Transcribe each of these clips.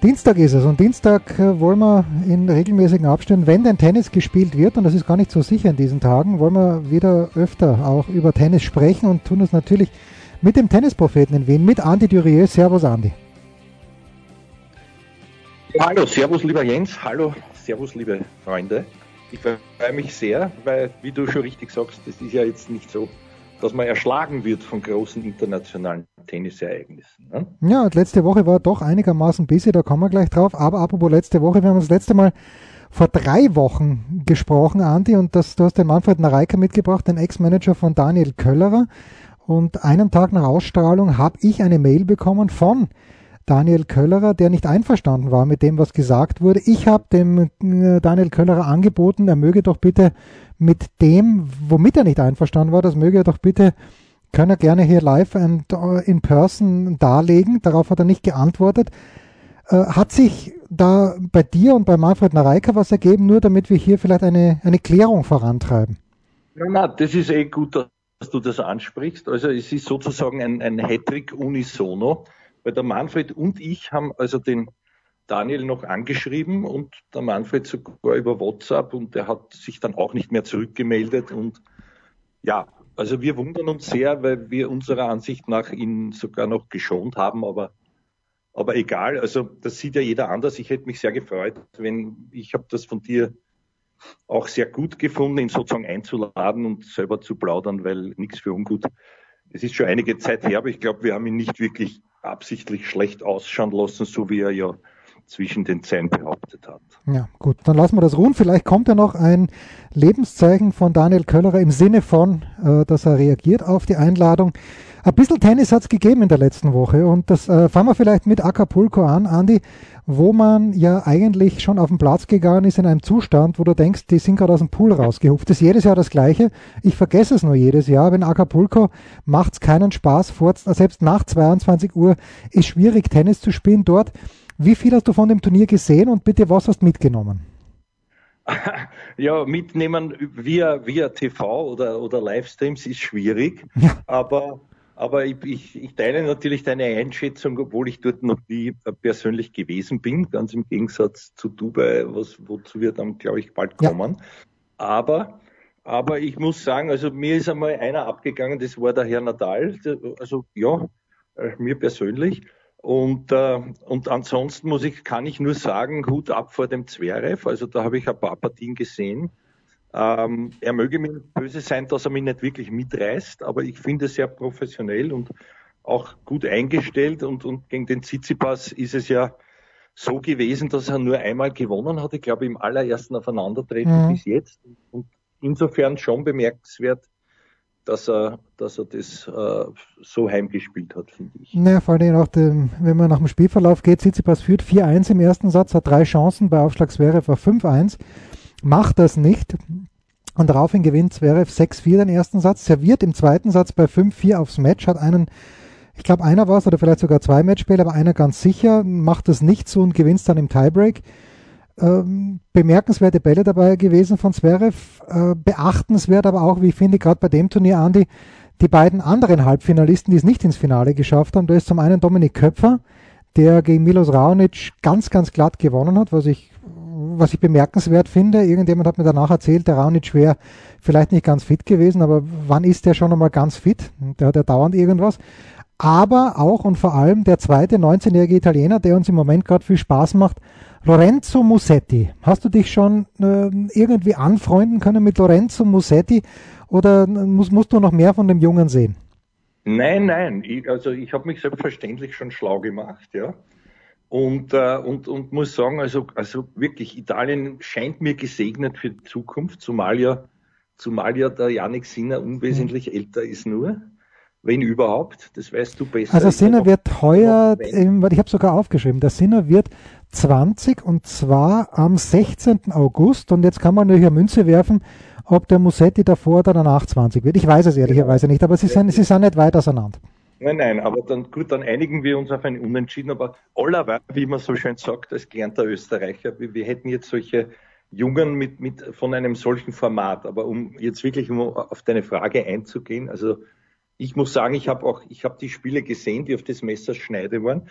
Dienstag ist es und Dienstag äh, wollen wir in regelmäßigen Abständen, wenn denn Tennis gespielt wird, und das ist gar nicht so sicher in diesen Tagen, wollen wir wieder öfter auch über Tennis sprechen und tun es natürlich mit dem Tennispropheten in Wien, mit Andi Durier. Servus Andi. Hallo, Servus lieber Jens, hallo, Servus liebe Freunde. Ich freue mich sehr, weil, wie du schon richtig sagst, das ist ja jetzt nicht so dass man erschlagen wird von großen internationalen Tennisereignissen. Ne? Ja, und letzte Woche war doch einigermaßen busy, da kommen wir gleich drauf. Aber apropos letzte Woche, wir haben das letzte Mal vor drei Wochen gesprochen, Andi, und das, du hast den Manfred Nareika mitgebracht, den Ex-Manager von Daniel Köllerer. Und einen Tag nach Ausstrahlung habe ich eine Mail bekommen von Daniel Köllerer, der nicht einverstanden war mit dem, was gesagt wurde. Ich habe dem äh, Daniel Köllerer angeboten, er möge doch bitte mit dem, womit er nicht einverstanden war, das möge er doch bitte, kann er gerne hier live and in person darlegen. Darauf hat er nicht geantwortet. Äh, hat sich da bei dir und bei Manfred Nareika was ergeben, nur damit wir hier vielleicht eine, eine Klärung vorantreiben? Ja, na, das ist eh gut, dass du das ansprichst. Also es ist sozusagen ein, ein Hattrick unisono, weil der Manfred und ich haben also den Daniel noch angeschrieben und der Manfred sogar über WhatsApp und der hat sich dann auch nicht mehr zurückgemeldet und ja, also wir wundern uns sehr, weil wir unserer Ansicht nach ihn sogar noch geschont haben, aber aber egal, also das sieht ja jeder anders. Ich hätte mich sehr gefreut, wenn ich habe das von dir auch sehr gut gefunden, ihn sozusagen einzuladen und selber zu plaudern, weil nichts für ungut. Es ist schon einige Zeit her, aber ich glaube, wir haben ihn nicht wirklich absichtlich schlecht ausschauen lassen, so wie er ja zwischen den Zähnen behauptet hat. Ja, gut, dann lassen wir das ruhen. Vielleicht kommt ja noch ein Lebenszeichen von Daniel Köllerer im Sinne von, äh, dass er reagiert auf die Einladung. Ein bisschen Tennis hat es gegeben in der letzten Woche und das äh, fangen wir vielleicht mit Acapulco an, Andi, wo man ja eigentlich schon auf den Platz gegangen ist in einem Zustand, wo du denkst, die sind gerade aus dem Pool rausgehupft. Das ist jedes Jahr das Gleiche. Ich vergesse es nur jedes Jahr. Wenn Acapulco macht es keinen Spaß, vor, selbst nach 22 Uhr ist schwierig Tennis zu spielen dort. Wie viel hast du von dem Turnier gesehen und bitte was hast du mitgenommen? Ja, mitnehmen via, via TV oder, oder Livestreams ist schwierig, aber, aber ich, ich, ich teile natürlich deine Einschätzung, obwohl ich dort noch nie persönlich gewesen bin, ganz im Gegensatz zu Dubai, was, wozu wir dann, glaube ich, bald kommen. Ja. Aber, aber ich muss sagen, also mir ist einmal einer abgegangen, das war der Herr Nadal, also ja, äh, mir persönlich. Und, äh, und ansonsten muss ich, kann ich nur sagen, Hut ab vor dem Zverev. Also da habe ich ein paar Partien gesehen. Ähm, er möge mir böse sein, dass er mich nicht wirklich mitreißt, aber ich finde es sehr professionell und auch gut eingestellt. Und, und gegen den Tsitsipas ist es ja so gewesen, dass er nur einmal gewonnen hat. Ich glaube, im allerersten Aufeinandertreten mhm. bis jetzt. Und insofern schon bemerkenswert, dass er, dass er das äh, so heimgespielt hat, finde ich. Naja, vor allem auch, dem, wenn man nach dem Spielverlauf geht, Tsitsipas führt 4-1 im ersten Satz, hat drei Chancen, bei Aufschlag Zverev war 5-1, macht das nicht. Und daraufhin gewinnt Zverev 6-4 den ersten Satz, serviert im zweiten Satz bei 5-4 aufs Match, hat einen ich glaube, einer war es oder vielleicht sogar zwei Matchspiele, aber einer ganz sicher, macht das nicht so und gewinnt dann im Tiebreak ähm, bemerkenswerte Bälle dabei gewesen von Zverev. Äh, beachtenswert aber auch, wie ich finde, gerade bei dem Turnier, Andi, die beiden anderen Halbfinalisten, die es nicht ins Finale geschafft haben. Da ist zum einen Dominik Köpfer, der gegen Milos Raonic ganz, ganz glatt gewonnen hat, was ich, was ich bemerkenswert finde. Irgendjemand hat mir danach erzählt, der Raonic wäre vielleicht nicht ganz fit gewesen, aber wann ist der schon einmal ganz fit? Der hat ja dauernd irgendwas. Aber auch und vor allem der zweite 19-jährige Italiener, der uns im Moment gerade viel Spaß macht, Lorenzo Musetti. Hast du dich schon äh, irgendwie anfreunden können mit Lorenzo Musetti oder musst, musst du noch mehr von dem Jungen sehen? Nein, nein. Ich, also ich habe mich selbstverständlich schon schlau gemacht, ja. Und, äh, und, und muss sagen, also, also wirklich, Italien scheint mir gesegnet für die Zukunft, zumal ja, zumal ja der Janik Sinner unwesentlich mhm. älter ist nur. Wenn überhaupt, das weißt du besser. Also Sinner wird heuer, ich habe sogar aufgeschrieben, der Sinner wird 20 und zwar am 16. August und jetzt kann man natürlich eine Münze werfen, ob der Musetti davor oder danach 20 wird. Ich weiß es ehrlicherweise nicht, aber sie sind, sie sind nicht weit auseinander. Nein, nein, aber dann gut, dann einigen wir uns auf ein Unentschieden. Aber allerweil, wie man so schön sagt, als gelernter Österreicher, wir, wir hätten jetzt solche Jungen mit, mit von einem solchen Format. Aber um jetzt wirklich auf deine Frage einzugehen, also ich muss sagen, ich habe auch, ich habe die Spiele gesehen, die auf des Messers Schneide waren.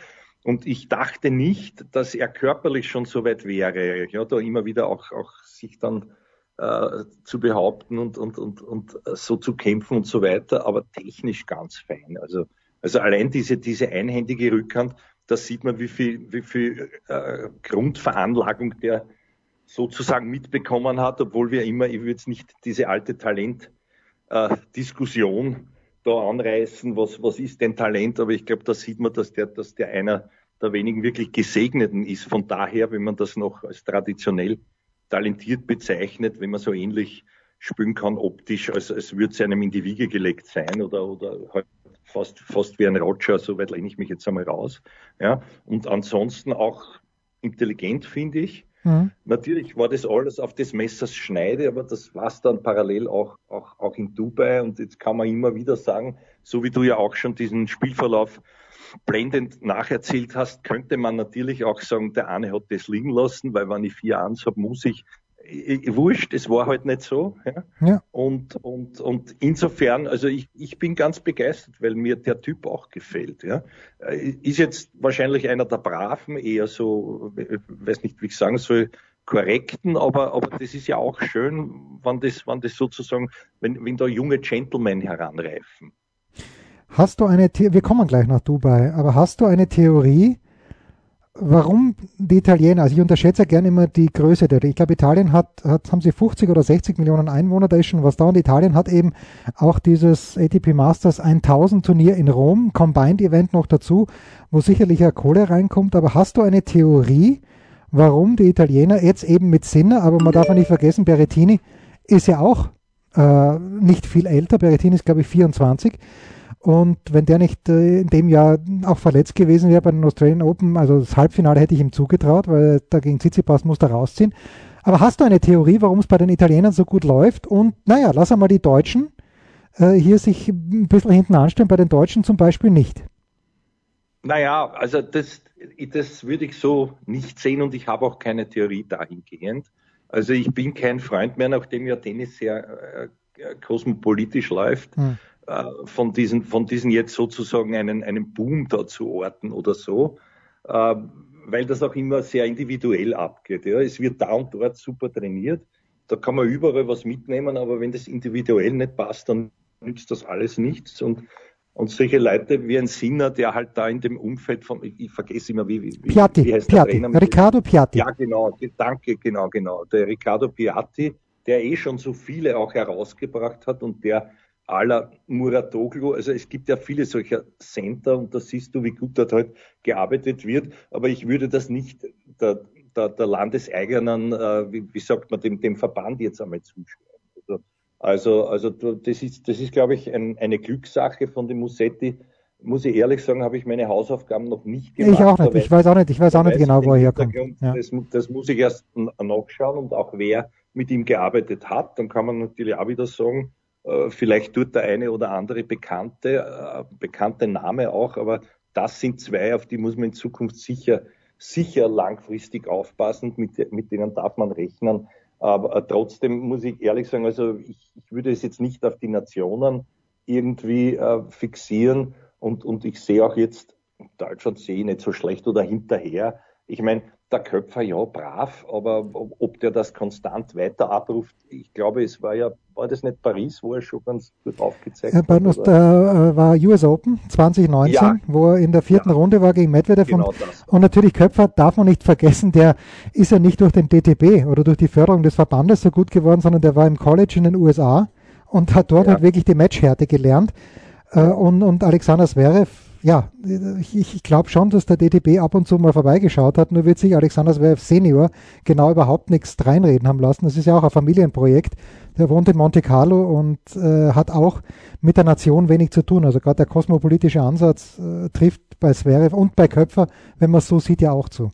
Und ich dachte nicht, dass er körperlich schon so weit wäre, ja, da immer wieder auch, auch sich dann äh, zu behaupten und, und, und, und so zu kämpfen und so weiter, aber technisch ganz fein. Also, also allein diese, diese einhändige Rückhand, da sieht man, wie viel, wie viel äh, Grundveranlagung der sozusagen mitbekommen hat, obwohl wir immer, ich würde jetzt nicht diese alte Talent-Diskussion äh, da anreißen, was, was ist denn Talent, aber ich glaube, da sieht man, dass der, dass der einer der wenigen wirklich Gesegneten ist. Von daher, wenn man das noch als traditionell talentiert bezeichnet, wenn man so ähnlich spielen kann optisch, als, als würde es einem in die Wiege gelegt sein oder, oder halt fast, fast wie ein Roger, so weit lehne ich mich jetzt einmal raus. Ja. Und ansonsten auch intelligent, finde ich. Mhm. Natürlich war das alles auf des Messers Schneide, aber das war es dann parallel auch, auch, auch in Dubai. Und jetzt kann man immer wieder sagen, so wie du ja auch schon diesen Spielverlauf blendend nacherzählt hast, könnte man natürlich auch sagen, der eine hat das liegen lassen, weil wenn ich vier Ans habe, muss ich wurscht, es war halt nicht so. Ja? ja. Und, und, und insofern, also ich, ich bin ganz begeistert, weil mir der Typ auch gefällt. Ja? Äh, ist jetzt wahrscheinlich einer der Braven, eher so, weiß nicht, wie ich sagen soll, korrekten, aber, aber das ist ja auch schön, wenn das, wenn das sozusagen, wenn, wenn da junge Gentlemen heranreifen. Hast du eine, The wir kommen gleich nach Dubai, aber hast du eine Theorie, warum die Italiener, also ich unterschätze gerne immer die Größe der, ich glaube Italien hat, hat, haben sie 50 oder 60 Millionen Einwohner, da ist schon was da. Und Italien hat eben auch dieses ATP Masters 1000 Turnier in Rom, Combined Event noch dazu, wo sicherlich ja Kohle reinkommt, aber hast du eine Theorie, warum die Italiener jetzt eben mit Sinner, aber man darf ja nicht vergessen, Berettini ist ja auch äh, nicht viel älter, Berettini ist glaube ich 24, und wenn der nicht äh, in dem Jahr auch verletzt gewesen wäre bei den Australian Open, also das Halbfinale hätte ich ihm zugetraut, weil dagegen Tsitsipas muss da rausziehen. Aber hast du eine Theorie, warum es bei den Italienern so gut läuft? Und naja, lass einmal die Deutschen äh, hier sich ein bisschen hinten anstellen, bei den Deutschen zum Beispiel nicht. Naja, also das, das würde ich so nicht sehen und ich habe auch keine Theorie dahingehend. Also ich bin kein Freund mehr, nachdem ja Tennis sehr äh, kosmopolitisch läuft, hm. Äh, von diesen, von diesen jetzt sozusagen einen, einen Boom da zu orten oder so, äh, weil das auch immer sehr individuell abgeht. Ja. Es wird da und dort super trainiert, da kann man überall was mitnehmen, aber wenn das individuell nicht passt, dann nützt das alles nichts. Und, und solche Leute wie ein Sinner, der halt da in dem Umfeld von, ich, ich vergesse immer, wie, wie, Piatti, wie heißt Piatti, der Trainer? Riccardo Piatti. Ja, genau, danke, genau, genau. Der Riccardo Piatti, der eh schon so viele auch herausgebracht hat und der aller Muratoglu. Also es gibt ja viele solcher Center und da siehst du, wie gut dort halt gearbeitet wird. Aber ich würde das nicht der, der, der landeseigenen, äh, wie, wie, sagt man, dem, dem Verband jetzt einmal zuschreiben. Also, also, also das ist, das ist, glaube ich, ein, eine Glückssache von dem Musetti. Muss ich ehrlich sagen, habe ich meine Hausaufgaben noch nicht gemacht. Ich auch nicht. Ich weiß auch nicht. Ich weiß auch nicht genau, wo er herkommt. Ja. Das, das muss ich erst nachschauen und auch wer mit ihm gearbeitet hat. Dann kann man natürlich auch wieder sagen, vielleicht tut der eine oder andere bekannte, äh, bekannte Name auch, aber das sind zwei, auf die muss man in Zukunft sicher, sicher langfristig aufpassen, mit, mit denen darf man rechnen. Aber äh, trotzdem muss ich ehrlich sagen, also ich, ich würde es jetzt nicht auf die Nationen irgendwie äh, fixieren und, und ich sehe auch jetzt, Deutschland sehe ich nicht so schlecht oder hinterher. Ich meine, der Köpfer ja brav, aber ob der das konstant weiter abruft, ich glaube, es war ja, war das nicht Paris, wo er schon ganz gut aufgezeigt ja, hat? Uns, da äh, war US Open 2019, ja. wo er in der vierten ja. Runde war gegen Medvedev. Genau und, und, natürlich Köpfer darf man nicht vergessen, der ist ja nicht durch den DTB oder durch die Förderung des Verbandes so gut geworden, sondern der war im College in den USA und hat dort halt wirklich die Matchhärte gelernt. Äh, und, und Alexander Zverev ja, ich, ich glaube schon, dass der DTB ab und zu mal vorbeigeschaut hat, nur wird sich Alexander Zverev Senior genau überhaupt nichts reinreden haben lassen. Das ist ja auch ein Familienprojekt. Der wohnt in Monte Carlo und äh, hat auch mit der Nation wenig zu tun. Also gerade der kosmopolitische Ansatz äh, trifft bei Zverev und bei Köpfer, wenn man es so sieht, ja auch zu.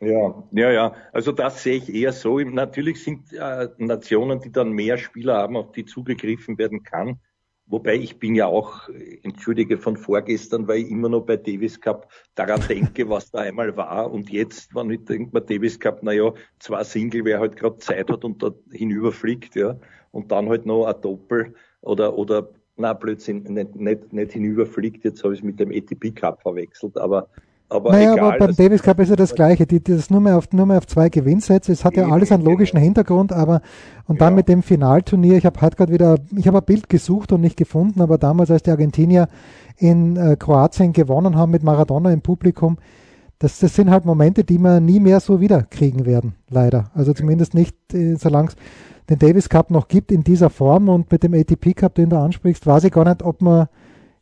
Ja, ja, ja. Also das sehe ich eher so. Natürlich sind äh, Nationen, die dann mehr Spieler haben, auf die zugegriffen werden kann. Wobei ich bin ja auch, entschuldige, von vorgestern, weil ich immer noch bei Davis Cup daran denke, was da einmal war. Und jetzt, wenn ich denke, bei Davis Cup, naja, zwei Single, wer halt gerade Zeit hat und da hinüberfliegt, ja. Und dann halt noch ein Doppel oder, oder, na Blödsinn, nicht, nicht, nicht hinüberfliegt. Jetzt habe ich es mit dem ATP Cup verwechselt, aber aber naja, egal, aber beim Davis Cup ist ja das Gleiche. Die, das nur mehr auf, nur mehr auf zwei Gewinnsätze. Es hat ja alles einen logischen Hintergrund, aber und dann ja. mit dem Finalturnier, ich habe heute gerade wieder, ich habe ein Bild gesucht und nicht gefunden, aber damals, als die Argentinier in äh, Kroatien gewonnen haben mit Maradona im Publikum, das, das sind halt Momente, die wir nie mehr so wieder kriegen werden, leider. Also zumindest nicht, äh, solange es den Davis Cup noch gibt in dieser Form und mit dem ATP Cup, den du ansprichst, weiß ich gar nicht, ob man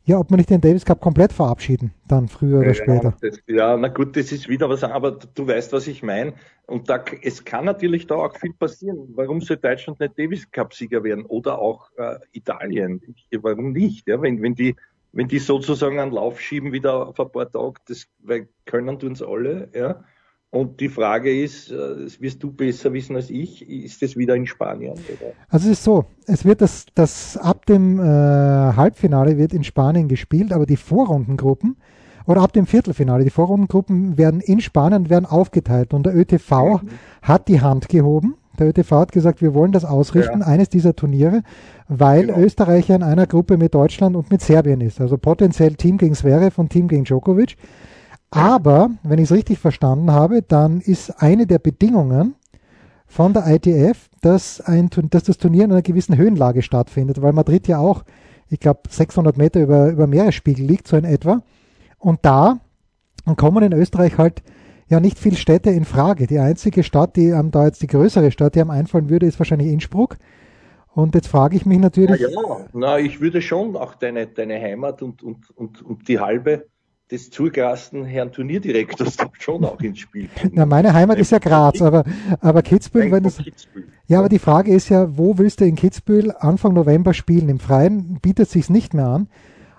ja, ob man nicht den Davis Cup komplett verabschieden, dann früher oder ja, später. Das, ja, na gut, das ist wieder was, aber du weißt, was ich meine. Und da, es kann natürlich da auch viel passieren. Warum soll Deutschland nicht Davis Cup-Sieger werden oder auch äh, Italien? Warum nicht? Ja, wenn, wenn die, wenn die sozusagen einen Lauf schieben wieder auf ein paar Tage, das weil können tun es alle, ja. Und die Frage ist, äh, das wirst du besser wissen als ich, ist es wieder in Spanien? Oder? Also es ist so, es wird das, das ab dem äh, Halbfinale wird in Spanien gespielt, aber die Vorrundengruppen oder ab dem Viertelfinale, die Vorrundengruppen werden in Spanien werden aufgeteilt und der ÖTV mhm. hat die Hand gehoben. Der ÖTV hat gesagt, wir wollen das ausrichten, ja. eines dieser Turniere, weil genau. Österreich in einer Gruppe mit Deutschland und mit Serbien ist. Also potenziell Team gegen Zverev und Team gegen Djokovic. Aber, wenn ich es richtig verstanden habe, dann ist eine der Bedingungen von der ITF, dass, ein, dass das Turnier in einer gewissen Höhenlage stattfindet, weil Madrid ja auch, ich glaube, 600 Meter über, über Meeresspiegel liegt, so in etwa. Und da kommen in Österreich halt ja nicht viele Städte in Frage. Die einzige Stadt, die am da jetzt die größere Stadt, die am einfallen würde, ist wahrscheinlich Innsbruck. Und jetzt frage ich mich natürlich. Na ja, na, ich würde schon auch deine, deine Heimat und, und, und, und die halbe des zugerasten Herrn Turnierdirektors da schon auch ins Spiel kommen. Na, meine Heimat ist ja Graz, aber, aber Kitzbühel, wenn das, Kitzbühel. ja, aber die Frage ist ja, wo willst du in Kitzbühel Anfang November spielen? Im Freien bietet sich's nicht mehr an.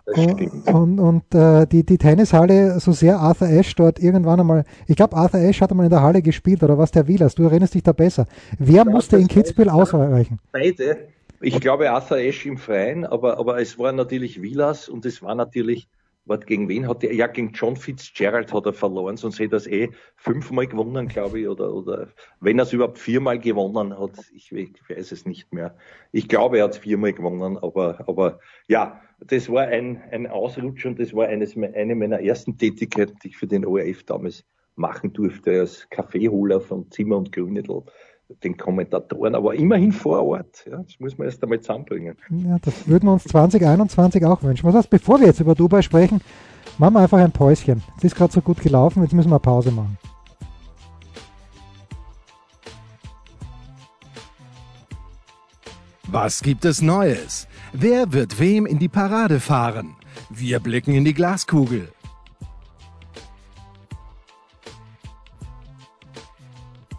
Und, und, und äh, die, die Tennishalle, so sehr Arthur Ashe dort irgendwann einmal, ich glaube, Arthur Ashe hat einmal in der Halle gespielt, oder was der Wielas, du erinnerst dich da besser. Wer musste in Kitzbühel ausweichen? Beide. Ich glaube Arthur Ashe im Freien, aber, aber es war natürlich Wielas und es war natürlich Warte, gegen wen hat er? Ja, gegen John Fitzgerald hat er verloren, sonst hätte er es eh fünfmal gewonnen, glaube ich, oder, oder wenn er es überhaupt viermal gewonnen hat, ich, ich weiß es nicht mehr. Ich glaube, er hat es viermal gewonnen, aber, aber ja, das war ein, ein Ausrutsch und das war eines, eine meiner ersten Tätigkeiten, die ich für den ORF damals machen durfte, als Kaffeeholer von Zimmer und Grünedel den Kommentatoren, aber immerhin vor Ort. Ja, das muss man erst einmal zusammenbringen. Ja, das würden wir uns 2021 auch wünschen. Was heißt, bevor wir jetzt über Dubai sprechen, machen wir einfach ein Päuschen. Es ist gerade so gut gelaufen, jetzt müssen wir Pause machen. Was gibt es Neues? Wer wird wem in die Parade fahren? Wir blicken in die Glaskugel.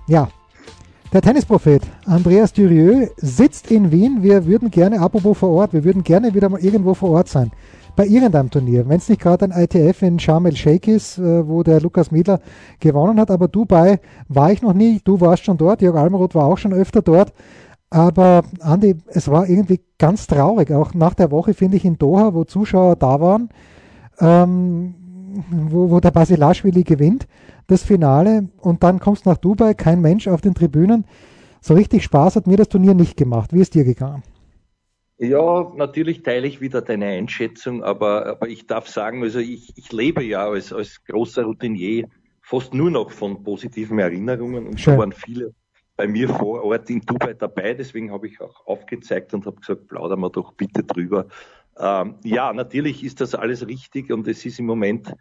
Ja, der Tennisprophet Andreas Dürieu sitzt in Wien. Wir würden gerne, apropos vor Ort, wir würden gerne wieder mal irgendwo vor Ort sein. Bei irgendeinem Turnier. Wenn es nicht gerade ein ITF in Sharm el-Sheikh ist, äh, wo der Lukas Miedler gewonnen hat. Aber Dubai war ich noch nie. Du warst schon dort. Jörg Almeroth war auch schon öfter dort. Aber Andi, es war irgendwie ganz traurig. Auch nach der Woche, finde ich, in Doha, wo Zuschauer da waren, ähm, wo, wo der Basilashvili gewinnt das Finale und dann kommst du nach Dubai, kein Mensch auf den Tribünen. So richtig Spaß hat mir das Turnier nicht gemacht. Wie ist dir gegangen? Ja, natürlich teile ich wieder deine Einschätzung, aber, aber ich darf sagen, also ich, ich lebe ja als, als großer Routinier fast nur noch von positiven Erinnerungen und Schön. da waren viele bei mir vor Ort in Dubai dabei, deswegen habe ich auch aufgezeigt und habe gesagt, plaudern wir doch bitte drüber. Ähm, ja, natürlich ist das alles richtig und es ist im Moment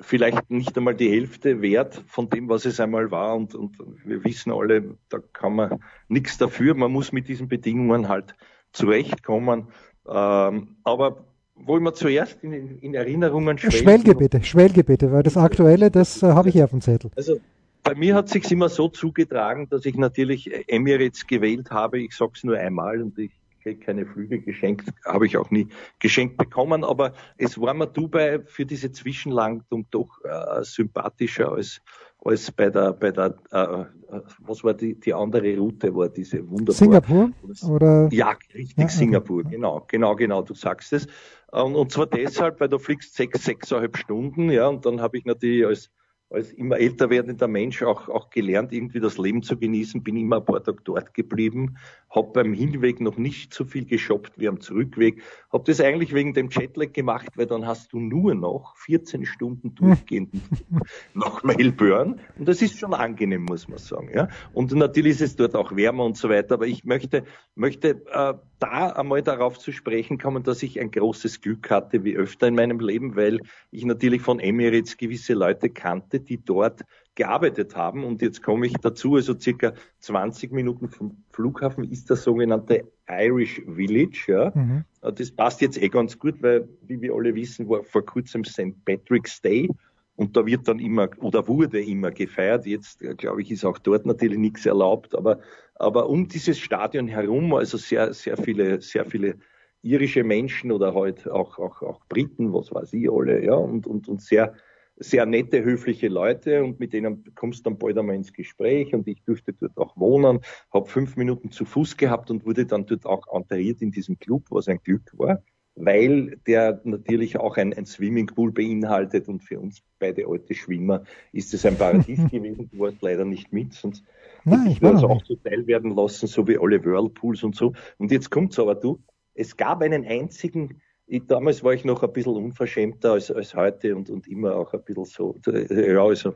vielleicht nicht einmal die Hälfte wert von dem, was es einmal war. Und, und wir wissen alle, da kann man nichts dafür. Man muss mit diesen Bedingungen halt zurechtkommen. Ähm, aber wollen wir zuerst in, in Erinnerungen schwelgen? Schwelge bitte, schwelge bitte, weil das Aktuelle, das äh, habe ich hier auf dem Zettel. Also bei mir hat sich immer so zugetragen, dass ich natürlich Emirates gewählt habe. Ich sage es nur einmal und ich kriege keine Flüge geschenkt, habe ich auch nie geschenkt bekommen, aber es war mir Dubai für diese Zwischenlandung doch äh, sympathischer als als bei der bei der äh, was war die die andere Route war diese wunderbare Singapur oder ja richtig ja, Singapur okay. genau genau genau du sagst es und, und zwar deshalb weil du fliegst sechs sechseinhalb Stunden ja und dann habe ich natürlich als als immer älter werdender Mensch auch, auch gelernt, irgendwie das Leben zu genießen, bin immer ein paar Tage dort geblieben, habe beim Hinweg noch nicht so viel geshoppt wie am Zurückweg, habe das eigentlich wegen dem Jetlag gemacht, weil dann hast du nur noch 14 Stunden durchgehend nach Melbourne und das ist schon angenehm, muss man sagen. Ja? Und natürlich ist es dort auch wärmer und so weiter, aber ich möchte, möchte äh, da einmal darauf zu sprechen kommen, dass ich ein großes Glück hatte, wie öfter in meinem Leben, weil ich natürlich von Emirates gewisse Leute kannte, die dort gearbeitet haben. Und jetzt komme ich dazu, also circa 20 Minuten vom Flughafen ist das sogenannte Irish Village. Ja. Mhm. Das passt jetzt eh ganz gut, weil, wie wir alle wissen, war vor kurzem St. Patrick's Day. Und da wird dann immer oder wurde immer gefeiert. Jetzt, äh, glaube ich, ist auch dort natürlich nichts erlaubt. Aber, aber um dieses Stadion herum, also sehr, sehr viele, sehr viele irische Menschen oder halt auch, auch, auch Briten, was weiß ich alle, ja, und, und, und sehr, sehr nette, höfliche Leute und mit denen kommst du dann bald einmal ins Gespräch und ich durfte dort auch wohnen, habe fünf Minuten zu Fuß gehabt und wurde dann dort auch enteriert in diesem Club, was ein Glück war weil der natürlich auch ein, ein Swimmingpool beinhaltet und für uns beide alte Schwimmer ist es ein Paradies gewesen. Du warst leider nicht mit, sonst Nein, ich würde es auch zuteil werden lassen, so wie alle Whirlpools und so. Und jetzt kommt's aber du, es gab einen einzigen, ich, damals war ich noch ein bisschen unverschämter als, als heute und, und immer auch ein bisschen so, ja, also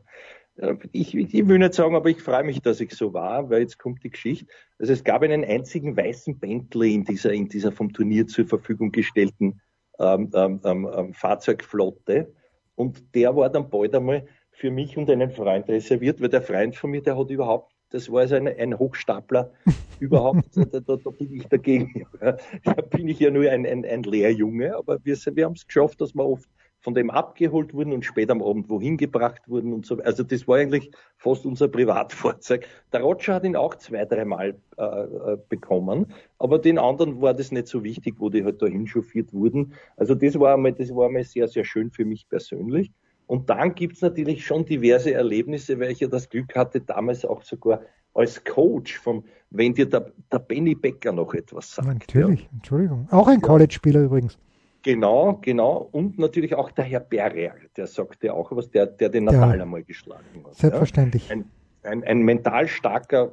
ich, ich will nicht sagen, aber ich freue mich, dass ich so war, weil jetzt kommt die Geschichte. Also es gab einen einzigen weißen Bentley in dieser, in dieser vom Turnier zur Verfügung gestellten ähm, ähm, ähm, ähm, Fahrzeugflotte. Und der war dann bald einmal für mich und einen Freund reserviert, weil der Freund von mir, der hat überhaupt, das war also ein, ein Hochstapler, überhaupt, da, da, da, bin ich dagegen. Da bin ich ja nur ein, ein, ein Lehrjunge, aber wir, wir haben es geschafft, dass wir oft von dem abgeholt wurden und später am Abend wohin gebracht wurden und so. Also das war eigentlich fast unser Privatfahrzeug. Der Roger hat ihn auch zwei, dreimal äh, äh, bekommen, aber den anderen war das nicht so wichtig, wo die halt dahin chauffiert wurden. Also das war einmal, das war einmal sehr, sehr schön für mich persönlich. Und dann gibt's natürlich schon diverse Erlebnisse, weil ich ja das Glück hatte, damals auch sogar als Coach, vom, wenn dir der, der Benny Becker noch etwas sagt. Natürlich, ja. Entschuldigung. Auch ein College-Spieler übrigens. Genau, genau. Und natürlich auch der Herr Berger, der sagt ja auch was, der, der den Natal ja, einmal geschlagen hat. Selbstverständlich. Ja. Ein, ein, ein, mental starker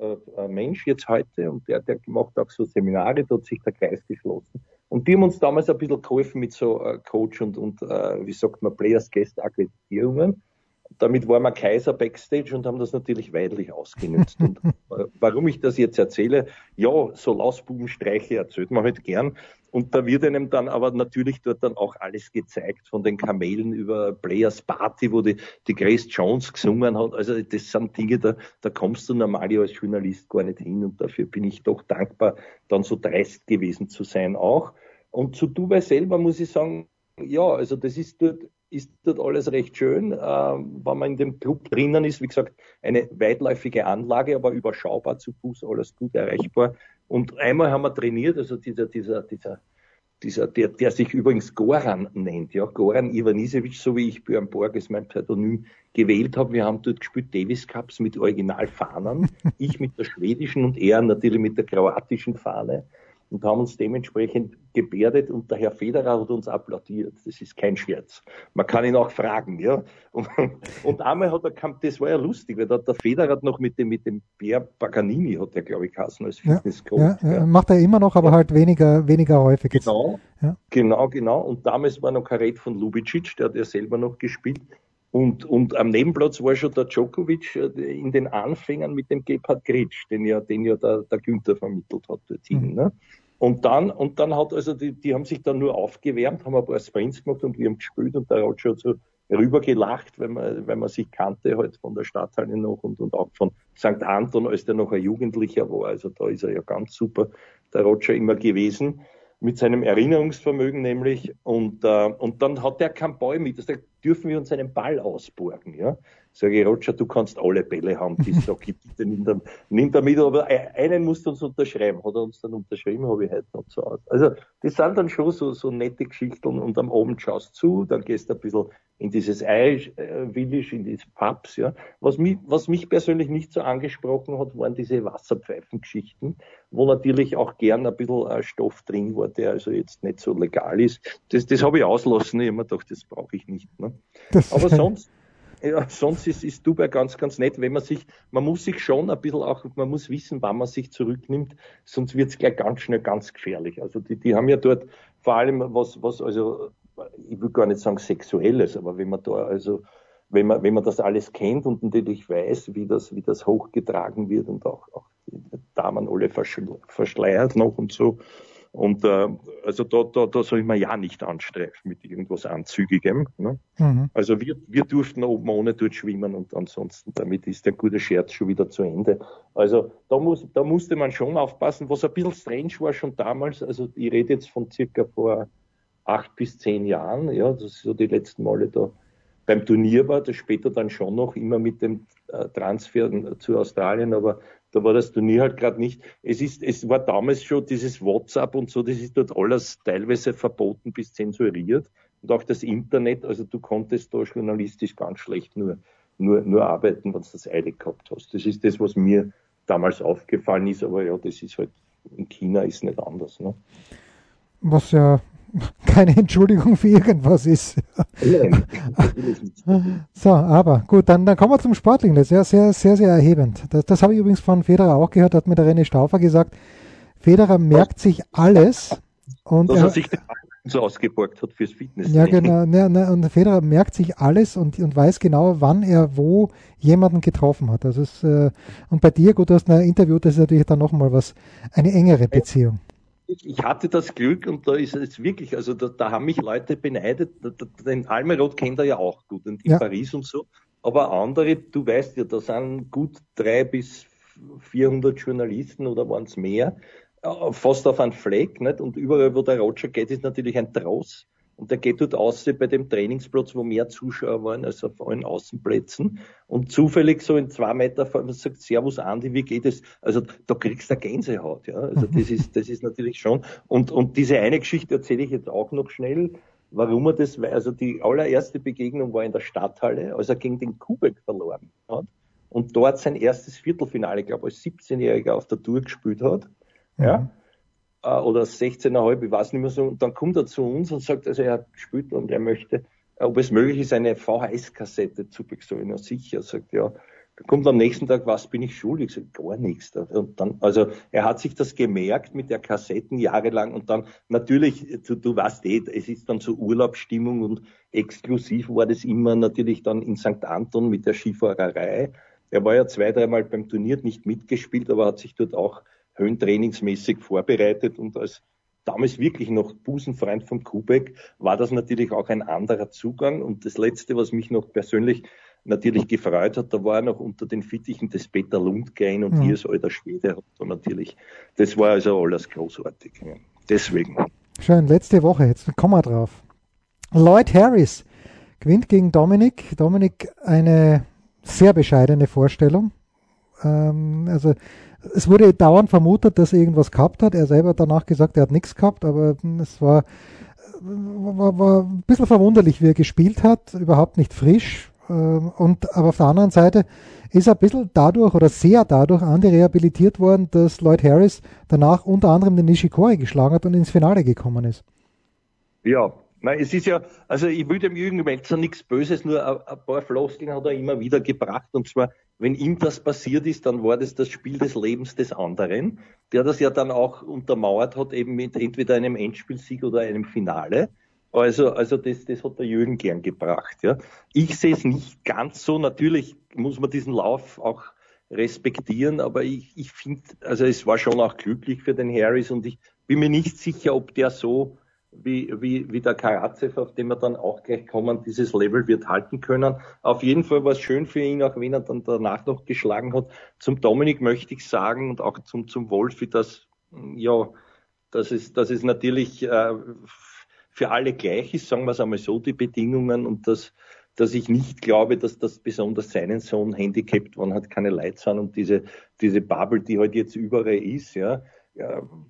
äh, äh, Mensch jetzt heute und der, der macht auch so Seminare, da hat sich der Kreis geschlossen. Und die haben uns damals ein bisschen geholfen mit so äh, Coach und, und äh, wie sagt man, Players Guest Akkreditierungen damit waren wir Kaiser backstage und haben das natürlich weidlich ausgenutzt. und warum ich das jetzt erzähle, ja, so Lausbubenstreiche erzählt man halt gern. Und da wird einem dann aber natürlich dort dann auch alles gezeigt, von den Kamelen über Players Party, wo die, die Grace Jones gesungen hat. Also das sind Dinge, da, da kommst du normal als Journalist gar nicht hin. Und dafür bin ich doch dankbar, dann so dreist gewesen zu sein auch. Und zu Dubai selber muss ich sagen, ja, also das ist dort ist dort alles recht schön. Ähm, wenn man in dem Club drinnen ist, wie gesagt, eine weitläufige Anlage, aber überschaubar zu Fuß, alles gut erreichbar. Und einmal haben wir trainiert, also dieser, dieser, dieser, dieser, der, der sich übrigens Goran nennt, ja, Goran Ivanisevic, so wie ich Björn Borges mein Pseudonym gewählt habe. Wir haben dort gespielt Davis Cups mit Originalfahnen, ich mit der schwedischen und er natürlich mit der kroatischen Fahne und haben uns dementsprechend gebärdet und der Herr Federer hat uns applaudiert. Das ist kein Scherz. Man kann ihn auch fragen, ja. Und, und einmal hat er, das war ja lustig, weil da der Federer noch mit dem, mit dem Bär Paganini hat er, glaube ich, geheißen als Fitnesscoach. Ja, ja, ja, macht er immer noch, aber halt weniger, weniger häufig. Genau, genau, genau. Und damals war noch Karet von Lubicic, der hat ja selber noch gespielt. Und, und am Nebenplatz war schon der Djokovic äh, in den Anfängern mit dem Gebhard Gritsch, den ja, den ja der, der Günther vermittelt hat dorthin. Mhm. Ne? Und dann, und dann hat also die, die haben sich dann nur aufgewärmt, haben ein paar Sprints gemacht und wir haben gespielt und der Roger hat so rübergelacht, weil man, weil man sich kannte halt von der Stadthalle noch und, und auch von St. Anton, als der noch ein Jugendlicher war. Also da ist er ja ganz super, der Roger immer gewesen. Mit seinem Erinnerungsvermögen nämlich. Und, äh, und dann hat er keinen Ball mit. Also, dürfen wir uns einen Ball ausborgen. Ja? Sage ich, Roger, du kannst alle Bälle haben, die es da gibt. Bitte nimm, da, nimm da mit. Aber einen musst du uns unterschreiben. Hat er uns dann unterschrieben, habe ich heute noch zu Hause. Also das sind dann schon so, so nette Geschichten. Und am Abend schaust zu, dann gehst du ein bisschen in dieses Irish äh, Village, in diese Pubs. Ja? Was, mich, was mich persönlich nicht so angesprochen hat, waren diese Wasserpfeifengeschichten, wo natürlich auch gern ein bisschen äh, Stoff drin war, der also jetzt nicht so legal ist. Das, das habe ich auslassen. Ich habe mir gedacht, das brauche ich nicht. Ne? Aber sonst sonst ist, ist Dubai ganz, ganz nett, wenn man sich, man muss sich schon ein bisschen auch, man muss wissen, wann man sich zurücknimmt, sonst wird es gleich ganz schnell ganz gefährlich. Also die, die haben ja dort vor allem was, was, also ich will gar nicht sagen Sexuelles, aber wenn man da, also wenn man, wenn man das alles kennt und natürlich weiß, wie das, wie das hochgetragen wird und auch, auch die Damen alle verschleiert noch und so, und äh, also da, da, da soll man ja nicht anstreifen mit irgendwas Anzügigem. Ne? Mhm. Also wir, wir durften oben ohne dort schwimmen und ansonsten damit ist der gute Scherz schon wieder zu Ende. Also da, muss, da musste man schon aufpassen, was ein bisschen strange war schon damals. Also ich rede jetzt von circa vor acht bis zehn Jahren, ja, das ist so die letzten Male da beim Turnier war, das später dann schon noch immer mit dem äh, Transfer zu Australien, aber da war das Turnier halt gerade nicht. Es ist, es war damals schon dieses WhatsApp und so, das ist dort alles teilweise verboten bis zensuriert. Und auch das Internet, also du konntest da journalistisch ganz schlecht nur, nur, nur arbeiten, wenn du das eilig gehabt hast. Das ist das, was mir damals aufgefallen ist, aber ja, das ist halt, in China ist nicht anders. Ne? Was ja keine Entschuldigung für irgendwas ist. so, aber gut, dann, dann kommen wir zum Sportlichen. Das ist ja sehr, sehr, sehr erhebend. Das, das habe ich übrigens von Federer auch gehört, hat mir der René Staufer gesagt. Federer merkt sich alles. Und Dass er, er sich so ausgeborgt hat fürs Fitness. Ja, genau. Ne, ne, und Federer merkt sich alles und, und weiß genau, wann er wo jemanden getroffen hat. Also es, äh, und bei dir, gut, du hast ein Interview, das ist natürlich dann nochmal was, eine engere Beziehung ich hatte das Glück und da ist es wirklich, also da, da haben mich Leute beneidet, den Almeroth kennt er ja auch gut und in ja. Paris und so, aber andere, du weißt ja, da sind gut drei bis 400 Journalisten oder waren es mehr, äh, fast auf einen Fleck, nicht? und überall, wo der Roger geht, ist natürlich ein Tross und der geht dort aus bei dem Trainingsplatz, wo mehr Zuschauer waren als auf allen Außenplätzen. Und zufällig so in zwei Meter vor mir sagt, Servus Andi, wie geht es? Also da kriegst du eine Gänsehaut, ja. Also das ist, das ist natürlich schon. Und, und diese eine Geschichte erzähle ich jetzt auch noch schnell. Warum er das, also die allererste Begegnung war in der Stadthalle, als er gegen den Kubek verloren hat und dort sein erstes Viertelfinale, ich glaube, als 17-Jähriger auf der Tour gespielt hat. Ja. Äh, oder 16,5, ich weiß nicht mehr so. Und dann kommt er zu uns und sagt, also er hat gespielt und er möchte, ob es möglich ist, eine VHS-Kassette zu bekommen. Ja, sicher, sagt ja. Dann kommt am nächsten Tag, was bin ich schuldig? Sag, gar nichts. Und dann, also er hat sich das gemerkt mit der Kassetten jahrelang und dann natürlich, du, du weißt eh, es ist dann so Urlaubsstimmung und exklusiv war das immer natürlich dann in St. Anton mit der Skifahrerei. Er war ja zwei, dreimal beim Turnier nicht mitgespielt, aber hat sich dort auch höhentrainingsmäßig vorbereitet und als damals wirklich noch Busenfreund von Kubek war das natürlich auch ein anderer Zugang. Und das Letzte, was mich noch persönlich natürlich gefreut hat, da war er noch unter den Fittichen des Peter Lundgren und mhm. hier ist alter Schwede. Und natürlich, das war also alles großartig. Deswegen. Schön, letzte Woche, jetzt kommen wir drauf. Lloyd Harris gewinnt gegen Dominik. Dominik eine sehr bescheidene Vorstellung. Ähm, also es wurde dauernd vermutet, dass er irgendwas gehabt hat. Er selber hat danach gesagt, er hat nichts gehabt, aber es war, war, war ein bisschen verwunderlich, wie er gespielt hat, überhaupt nicht frisch. Ähm, und aber auf der anderen Seite ist er ein bisschen dadurch oder sehr dadurch Andi rehabilitiert worden, dass Lloyd Harris danach unter anderem den Nishikori geschlagen hat und ins Finale gekommen ist. Ja, Nein, es ist ja, also ich will dem Jürgen Melzer nichts Böses, nur ein, ein, paar Floskeln hat er immer wieder gebracht. Und zwar, wenn ihm das passiert ist, dann war das das Spiel des Lebens des anderen, der das ja dann auch untermauert hat, eben mit entweder einem Endspielsieg oder einem Finale. Also, also das, das hat der Jürgen gern gebracht. Ja. Ich sehe es nicht ganz so. Natürlich muss man diesen Lauf auch respektieren, aber ich, ich finde, also es war schon auch glücklich für den Harris und ich bin mir nicht sicher, ob der so wie, wie, wie der Karatsev, auf den wir dann auch gleich kommen, dieses Level wird halten können. Auf jeden Fall war es schön für ihn, auch wenn er dann danach noch geschlagen hat. Zum Dominik möchte ich sagen und auch zum, zum Wolfi, dass, ja, dass es, dass es natürlich äh, für alle gleich ist, sagen wir es einmal so, die Bedingungen und dass, dass ich nicht glaube, dass das besonders seinen Sohn handicapt, wann hat keine Leute sind und diese, diese Bubble, die halt jetzt überall ist, ja,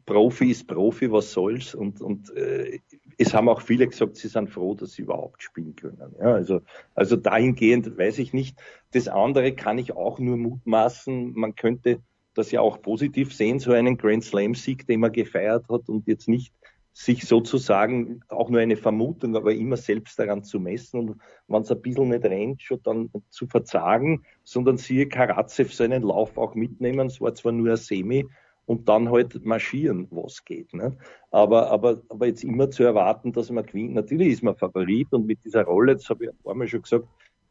Profi ist Profi, was soll's? Und, und äh, es haben auch viele gesagt, sie sind froh, dass sie überhaupt spielen können. Ja, also, also dahingehend weiß ich nicht. Das andere kann ich auch nur mutmaßen. Man könnte das ja auch positiv sehen, so einen Grand Slam-Sieg, den man gefeiert hat und jetzt nicht sich sozusagen auch nur eine Vermutung, aber immer selbst daran zu messen und wenn es ein bisschen nicht rennt, schon dann zu verzagen, sondern siehe Karatsev seinen Lauf auch mitnehmen. Es war zwar nur ein Semi, und dann halt marschieren, was geht. Ne? Aber, aber, aber jetzt immer zu erwarten, dass man gewinnt, natürlich ist man Favorit und mit dieser Rolle, das habe ich ein paar Mal schon gesagt,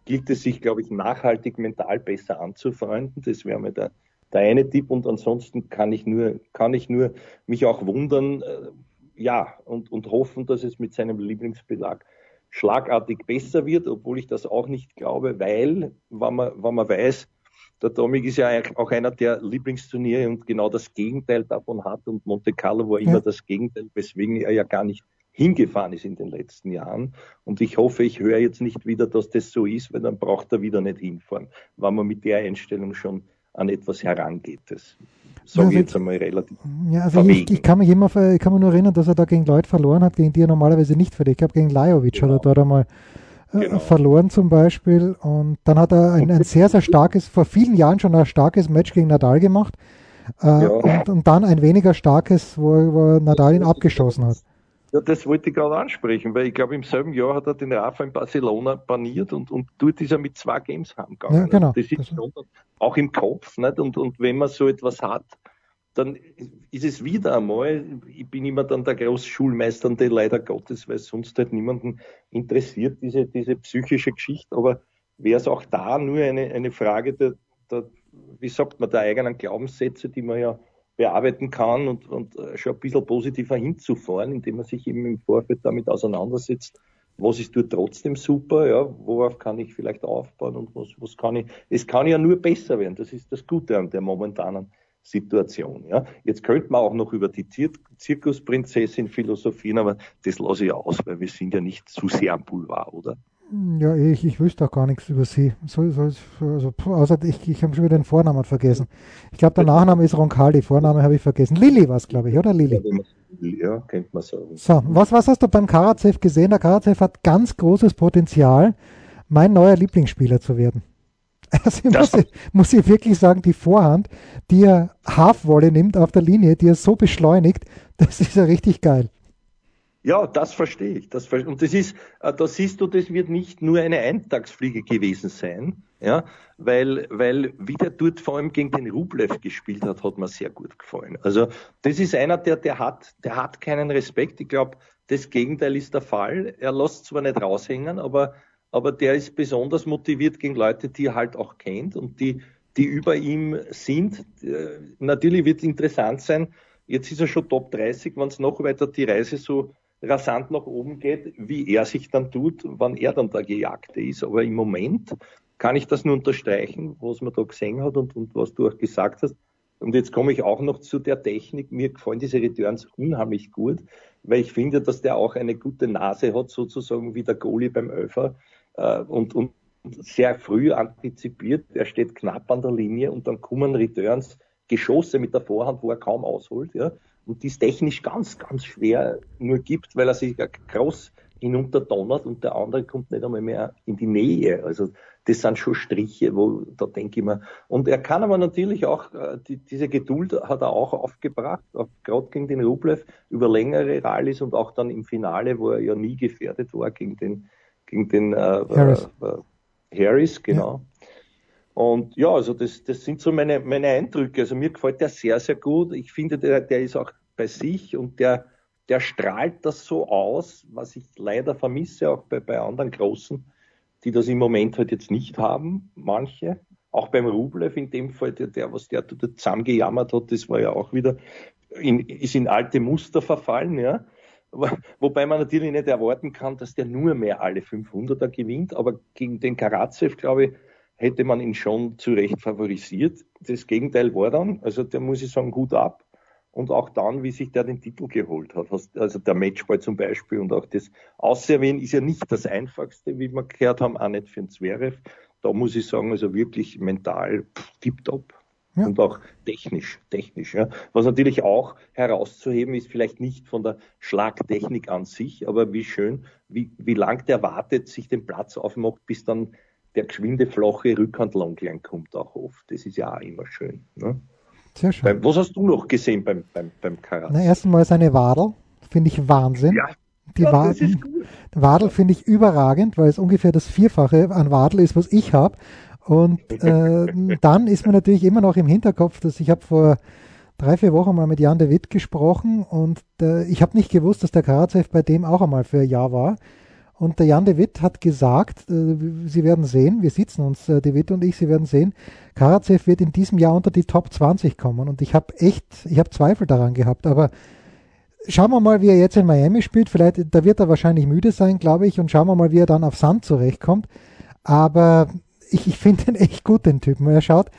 gilt es sich, glaube ich, nachhaltig mental besser anzufreunden. Das wäre mir der, der eine Tipp und ansonsten kann ich nur, kann ich nur mich auch wundern, äh, ja, und, und hoffen, dass es mit seinem Lieblingsbelag schlagartig besser wird, obwohl ich das auch nicht glaube, weil, wenn man, wenn man weiß, der Dominik ist ja auch einer der Lieblingsturniere und genau das Gegenteil davon hat. Und Monte Carlo war immer ja. das Gegenteil, weswegen er ja gar nicht hingefahren ist in den letzten Jahren. Und ich hoffe, ich höre jetzt nicht wieder, dass das so ist, weil dann braucht er wieder nicht hinfahren, weil man mit der Einstellung schon an etwas herangeht. Das sage ich jetzt einmal relativ. Ja, also ich, ich, kann mich immer, ich kann mich nur erinnern, dass er da gegen Leute verloren hat, gegen die er normalerweise nicht verliert. Ich glaube, gegen Lajovic genau. hat er dort einmal genau. verloren zum Beispiel. Und dann hat er ein, ein, sehr, sehr starkes, vor vielen Jahren schon ein starkes Match gegen Nadal gemacht. Äh, ja. und, und, dann ein weniger starkes, wo, wo Nadal ihn abgeschossen hat. Ja, das wollte ich gerade ansprechen, weil ich glaube, im selben Jahr hat er den Rafa in Barcelona baniert und, und dort ist er mit zwei Games heimgegangen. Ja, genau. Das ist schon auch im Kopf, nicht? Und, und wenn man so etwas hat, dann ist es wieder einmal, ich bin immer dann der große Schulmeister, der leider Gottes, weil sonst halt niemanden interessiert, diese, diese psychische Geschichte, aber wäre es auch da nur eine, eine Frage der, der, wie sagt man, der eigenen Glaubenssätze, die man ja bearbeiten kann und, und schon ein bisschen positiver hinzufahren, indem man sich eben im Vorfeld damit auseinandersetzt, was ist dort trotzdem super, ja, worauf kann ich vielleicht aufbauen und was, was kann ich, es kann ja nur besser werden, das ist das Gute an der momentanen Situation. Ja. Jetzt könnte man auch noch über die Zir Zirkusprinzessin philosophieren, aber das lasse ich aus, weil wir sind ja nicht zu sehr am Boulevard, oder? Ja, ich, ich wüsste auch gar nichts über sie. So, so, also, außer ich, ich habe schon wieder den Vornamen vergessen. Ich glaube, der Nachname ist Roncalli, Vorname habe ich vergessen. Lilly war es, glaube ich, oder Lilly? Ja, kennt man so. So, was, was hast du beim Karatsev gesehen? Der Karatsev hat ganz großes Potenzial, mein neuer Lieblingsspieler zu werden. Also muss ich, muss ich wirklich sagen, die Vorhand, die er Half-Volley nimmt auf der Linie, die er so beschleunigt, das ist ja richtig geil. Ja, das verstehe ich. Das ver und das ist, äh, da siehst du, das wird nicht nur eine Eintagsfliege gewesen sein, ja, weil, weil wie der dort vor allem gegen den Rublev gespielt hat, hat mir sehr gut gefallen. Also das ist einer, der, der hat, der hat keinen Respekt. Ich glaube, das Gegenteil ist der Fall. Er lässt zwar nicht raushängen, aber aber der ist besonders motiviert gegen Leute, die er halt auch kennt und die, die über ihm sind. Äh, natürlich wird es interessant sein, jetzt ist er schon Top 30, wenn es noch weiter die Reise so rasant nach oben geht, wie er sich dann tut, wann er dann der Gejagte ist. Aber im Moment kann ich das nur unterstreichen, was man da gesehen hat und, und was du auch gesagt hast. Und jetzt komme ich auch noch zu der Technik. Mir gefallen diese Returns unheimlich gut, weil ich finde, dass der auch eine gute Nase hat, sozusagen wie der Goalie beim Öfer äh, und, und sehr früh antizipiert. Er steht knapp an der Linie und dann kommen Returns, Geschosse mit der Vorhand, wo er kaum ausholt, ja, und die es technisch ganz, ganz schwer nur gibt, weil er sich groß hinunterdonnert und der andere kommt nicht einmal mehr in die Nähe. Also das sind schon Striche, wo da denke ich mir. Und er kann aber natürlich auch, äh, die, diese Geduld hat er auch aufgebracht, gerade gegen den Rublev, über längere Rallyes und auch dann im Finale, wo er ja nie gefährdet war gegen den gegen den äh, Harris. Äh, Harris, genau. Ja. Und ja, also das, das sind so meine, meine Eindrücke. Also mir gefällt der sehr, sehr gut. Ich finde, der, der ist auch bei sich und der, der strahlt das so aus, was ich leider vermisse, auch bei, bei anderen Großen, die das im Moment halt jetzt nicht haben, manche. Auch beim Rublev in dem Fall, der, der was der zusammengejammert hat, das war ja auch wieder, in, ist in alte Muster verfallen, ja. Wobei man natürlich nicht erwarten kann, dass der nur mehr alle 500er gewinnt, aber gegen den Karatsev, glaube ich, hätte man ihn schon zu Recht favorisiert. Das Gegenteil war dann, also der muss ich sagen, gut ab. und auch dann, wie sich der den Titel geholt hat. Also der Matchball zum Beispiel und auch das Ausservieren ist ja nicht das Einfachste, wie wir gehört haben, auch nicht für den Zverev. Da muss ich sagen, also wirklich mental tipptopp. Ja. Und auch technisch, technisch. Ja. Was natürlich auch herauszuheben ist, vielleicht nicht von der Schlagtechnik an sich, aber wie schön, wie, wie lang der wartet, sich den Platz aufmacht, bis dann der geschwinde, flache Rückhand Longline kommt auch oft. Das ist ja auch immer schön. Ne? Sehr schön. Beim, was hast du noch gesehen beim, beim, beim Karat? Na, erstmal seine Wadel. Finde ich Wahnsinn. Ja. Die ja, Wadel, Wadel finde ich überragend, weil es ungefähr das Vierfache an Wadel ist, was ich habe. Und äh, dann ist mir natürlich immer noch im Hinterkopf, dass ich habe vor drei, vier Wochen mal mit Jan de Witt gesprochen und äh, ich habe nicht gewusst, dass der Karatsev bei dem auch einmal für ein Jahr war. Und der Jan de Witt hat gesagt, äh, Sie werden sehen, wir sitzen uns, äh, de Witt und ich, Sie werden sehen, Karatsev wird in diesem Jahr unter die Top 20 kommen. Und ich habe echt, ich habe Zweifel daran gehabt. Aber schauen wir mal, wie er jetzt in Miami spielt. Vielleicht, da wird er wahrscheinlich müde sein, glaube ich. Und schauen wir mal, wie er dann auf Sand zurechtkommt. Aber ich, ich finde ihn echt gut, den Typen. Er schaut,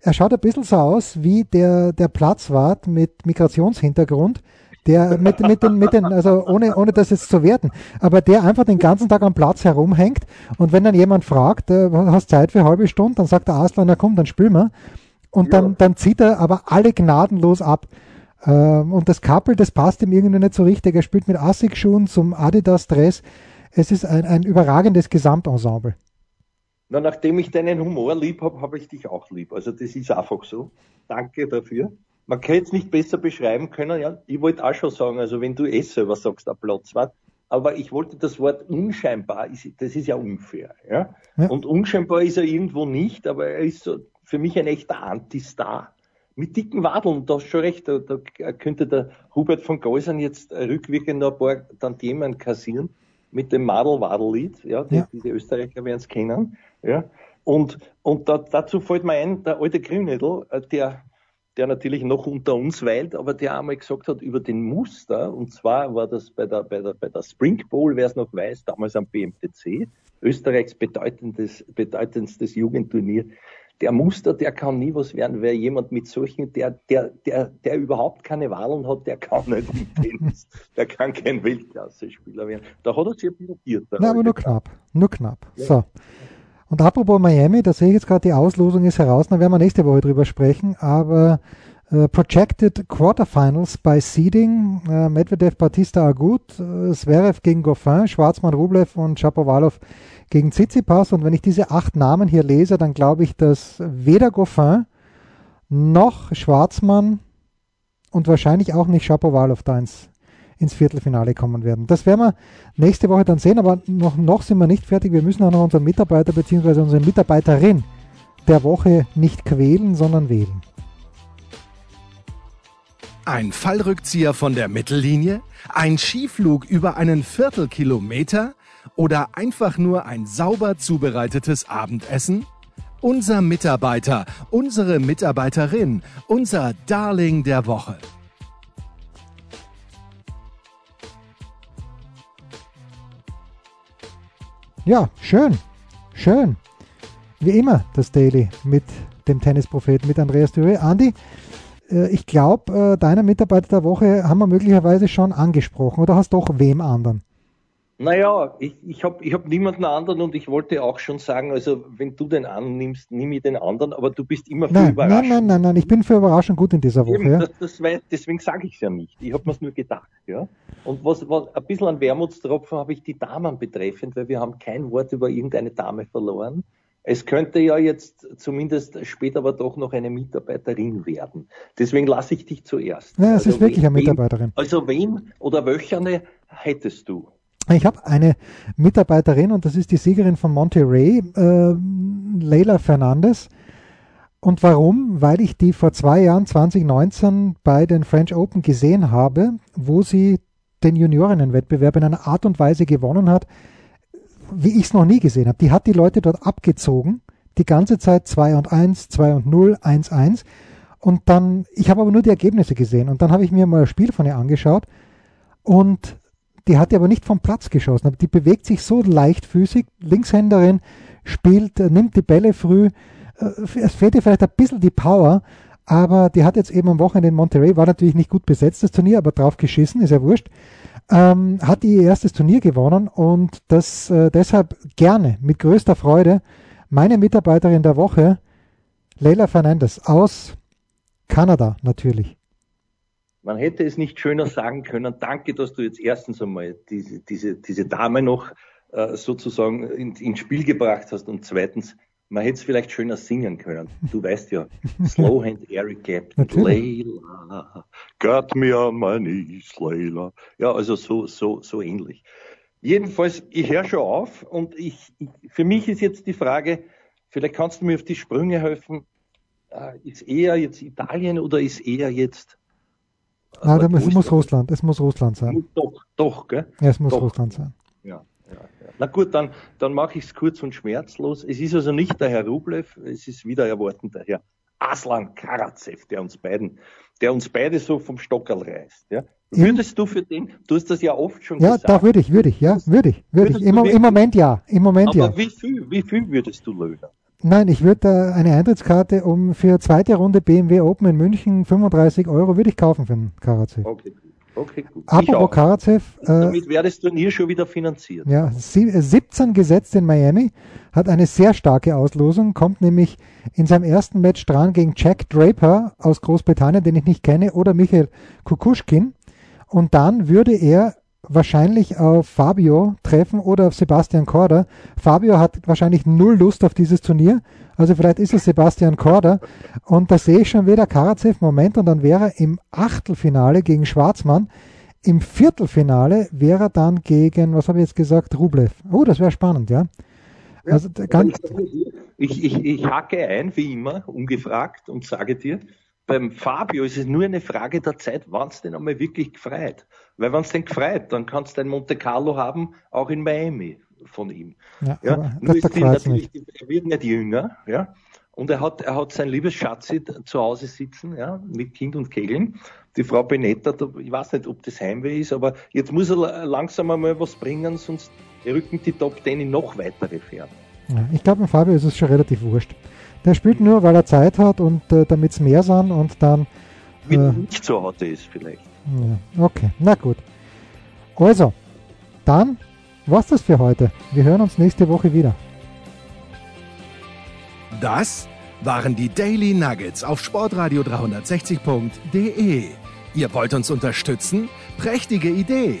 er schaut ein bisschen so aus wie der, der Platzwart mit Migrationshintergrund der mit, mit den, mit den, also ohne, ohne das jetzt zu werten, aber der einfach den ganzen Tag am Platz herumhängt und wenn dann jemand fragt, äh, hast Zeit für eine halbe Stunde, dann sagt der Aslan, na komm, dann spielen wir. Und ja. dann, dann zieht er aber alle gnadenlos ab. Ähm, und das Couple, das passt ihm irgendwie nicht so richtig. Er spielt mit Assig-Schuhen zum Adidas-Dress. Es ist ein, ein überragendes Gesamtensemble. Na, nachdem ich deinen Humor lieb habe, habe ich dich auch lieb. Also das ist einfach so. Danke dafür man kann jetzt nicht besser beschreiben können, ja, ich wollte auch schon sagen, also wenn du eh selber sagst, ein Platzwart, aber ich wollte das Wort unscheinbar, das ist ja unfair, ja? ja. Und unscheinbar ist er irgendwo nicht, aber er ist so für mich ein echter Antistar. Mit dicken Wadeln, da hast schon recht, da, da könnte der Hubert von Geusern jetzt rückwirkend noch ein paar Tantiemen kassieren mit dem Madel-Wadel-Lied, ja, die, ja. diese Österreicher werden es kennen, ja. Und, und da, dazu fällt mir ein, der alte Grünedel, äh, der der natürlich noch unter uns weilt, aber der einmal gesagt hat über den Muster, und zwar war das bei der, bei der, bei der Spring Bowl, wer es noch weiß, damals am BMTC, Österreichs bedeutendes, bedeutendstes Jugendturnier. Der Muster, der kann nie was werden, weil jemand mit solchen, der, der, der, der überhaupt keine Wahlen hat, der kann nicht im Tennis, der kann kein Weltklasse-Spieler werden. Da hat er sich blockiert. Na, aber nur knapp, nur knapp. Ja. So. Und apropos Miami, da sehe ich jetzt gerade, die Auslosung ist heraus, da werden wir nächste Woche drüber sprechen, aber Projected Quarterfinals bei Seeding, äh, Medvedev, Batista Agut, äh, Zverev gegen Goffin, Schwarzmann, Rublev und Shapovalov gegen Tsitsipas und wenn ich diese acht Namen hier lese, dann glaube ich, dass weder Goffin noch Schwarzmann und wahrscheinlich auch nicht Shapovalov da ins ins Viertelfinale kommen werden. Das werden wir nächste Woche dann sehen, aber noch, noch sind wir nicht fertig. Wir müssen auch noch unseren Mitarbeiter bzw. unsere Mitarbeiterin der Woche nicht quälen, sondern wählen. Ein Fallrückzieher von der Mittellinie? Ein Skiflug über einen Viertelkilometer? Oder einfach nur ein sauber zubereitetes Abendessen? Unser Mitarbeiter, unsere Mitarbeiterin, unser Darling der Woche. Ja, schön. Schön. Wie immer das Daily mit dem Tennispropheten, mit Andreas Thüre. Andi, ich glaube, äh, deiner Mitarbeiter der Woche haben wir möglicherweise schon angesprochen oder hast doch wem anderen? Naja, ich, ich habe ich hab niemanden anderen und ich wollte auch schon sagen, also wenn du den annimmst, nimm ich den anderen, aber du bist immer für nein, Überraschung. Nein, nein, nein, nein, ich bin für Überraschung gut in dieser Woche. Eben, ja. das, das weiß, deswegen sage ich es ja nicht. Ich habe mir es nur gedacht. Ja? Und was, was ein bisschen an Wermutstropfen habe ich die Damen betreffend, weil wir haben kein Wort über irgendeine Dame verloren. Es könnte ja jetzt zumindest später aber doch noch eine Mitarbeiterin werden. Deswegen lasse ich dich zuerst. Ja, es also ist wirklich eine Mitarbeiterin. also wen oder welche hättest du? Ich habe eine Mitarbeiterin und das ist die Siegerin von Monterey, äh, Leila Fernandez. Und warum? Weil ich die vor zwei Jahren, 2019, bei den French Open gesehen habe, wo sie den Juniorinnenwettbewerb in einer Art und Weise gewonnen hat, wie ich es noch nie gesehen habe. Die hat die Leute dort abgezogen, die ganze Zeit 2 und 1, 2 und 0, 1, 1. Und dann, ich habe aber nur die Ergebnisse gesehen. Und dann habe ich mir mal ein Spiel von ihr angeschaut und die hat die aber nicht vom Platz geschossen. Die bewegt sich so leichtfüßig. Linkshänderin spielt, äh, nimmt die Bälle früh. Äh, es fehlt ihr vielleicht ein bisschen die Power, aber die hat jetzt eben am Wochenende in Monterey, war natürlich nicht gut besetzt, das Turnier, aber drauf geschissen, ist ja wurscht. Ähm, hat ihr erstes Turnier gewonnen und das äh, deshalb gerne, mit größter Freude, meine Mitarbeiterin der Woche, Leila Fernandes aus Kanada natürlich. Man hätte es nicht schöner sagen können. Danke, dass du jetzt erstens einmal diese, diese, diese Dame noch äh, sozusagen in, ins Spiel gebracht hast und zweitens, man hätte es vielleicht schöner singen können. Du weißt ja, Slowhand Eric Captain, Layla, got me on my knees, Layla. Ja, also so, so, so ähnlich. Jedenfalls, ich höre schon auf und ich, ich, für mich ist jetzt die Frage, vielleicht kannst du mir auf die Sprünge helfen, äh, ist eher jetzt Italien oder ist eher jetzt Nein, also, es muss Russland, es muss Russland sein. Doch, doch, gell? Ja, es muss doch. Russland sein. Na gut, dann, dann mache ich es kurz und schmerzlos. Es ist also nicht der Herr Rublev, es ist wieder erwartend der Herr Aslan Karatsev, der uns beiden, der uns beide so vom Stockerl reißt. Ja? Würdest du für den, du hast das ja oft schon ja, gesagt. Ja, da würde ich, würde ich, ja, würde ich, würde ich. Im, Im, Moment ja, im Moment Aber ja. Aber wie viel, wie viel würdest du lösen? Nein, ich würde eine Eintrittskarte um für zweite Runde BMW Open in München 35 Euro würde ich kaufen für einen Karatsev. Okay. Okay, gut. Apropos Karatsev. Äh, Damit wäre das Turnier schon wieder finanziert. Ja, 17 gesetzt in Miami, hat eine sehr starke Auslosung, kommt nämlich in seinem ersten Match dran gegen Jack Draper aus Großbritannien, den ich nicht kenne, oder Michael Kukushkin. Und dann würde er wahrscheinlich auf Fabio treffen oder auf Sebastian Korda. Fabio hat wahrscheinlich null Lust auf dieses Turnier. Also vielleicht ist es Sebastian Korda. Und da sehe ich schon wieder Karatsev Moment und dann wäre er im Achtelfinale gegen Schwarzmann. Im Viertelfinale wäre er dann gegen, was habe ich jetzt gesagt, Rublev. Oh, das wäre spannend, ja. Also ganz ich, ich, ich hacke ein, wie immer, ungefragt und sage dir, beim Fabio ist es nur eine Frage der Zeit, wann es denn einmal wirklich gefreut. Weil wenn es denn gefreut, dann kannst du ein Monte Carlo haben, auch in Miami von ihm. Ja, ja nur ist die, natürlich, er wird nicht jünger, ja. Und er hat, er hat sein liebes Schatzi zu Hause sitzen, ja, mit Kind und Kegeln. Die Frau Benetta, ich weiß nicht, ob das Heimweh ist, aber jetzt muss er langsam einmal was bringen, sonst rücken die Top Ten in noch weitere Ferne. Ja, ich glaube, Fabio ist es schon relativ wurscht. Der spielt nur, weil er Zeit hat und äh, damit es mehr sind und dann. Äh, nicht so hart ist vielleicht. Ja, okay, na gut. Also, dann war's das für heute. Wir hören uns nächste Woche wieder. Das waren die Daily Nuggets auf Sportradio 360.de. Ihr wollt uns unterstützen? Prächtige Idee!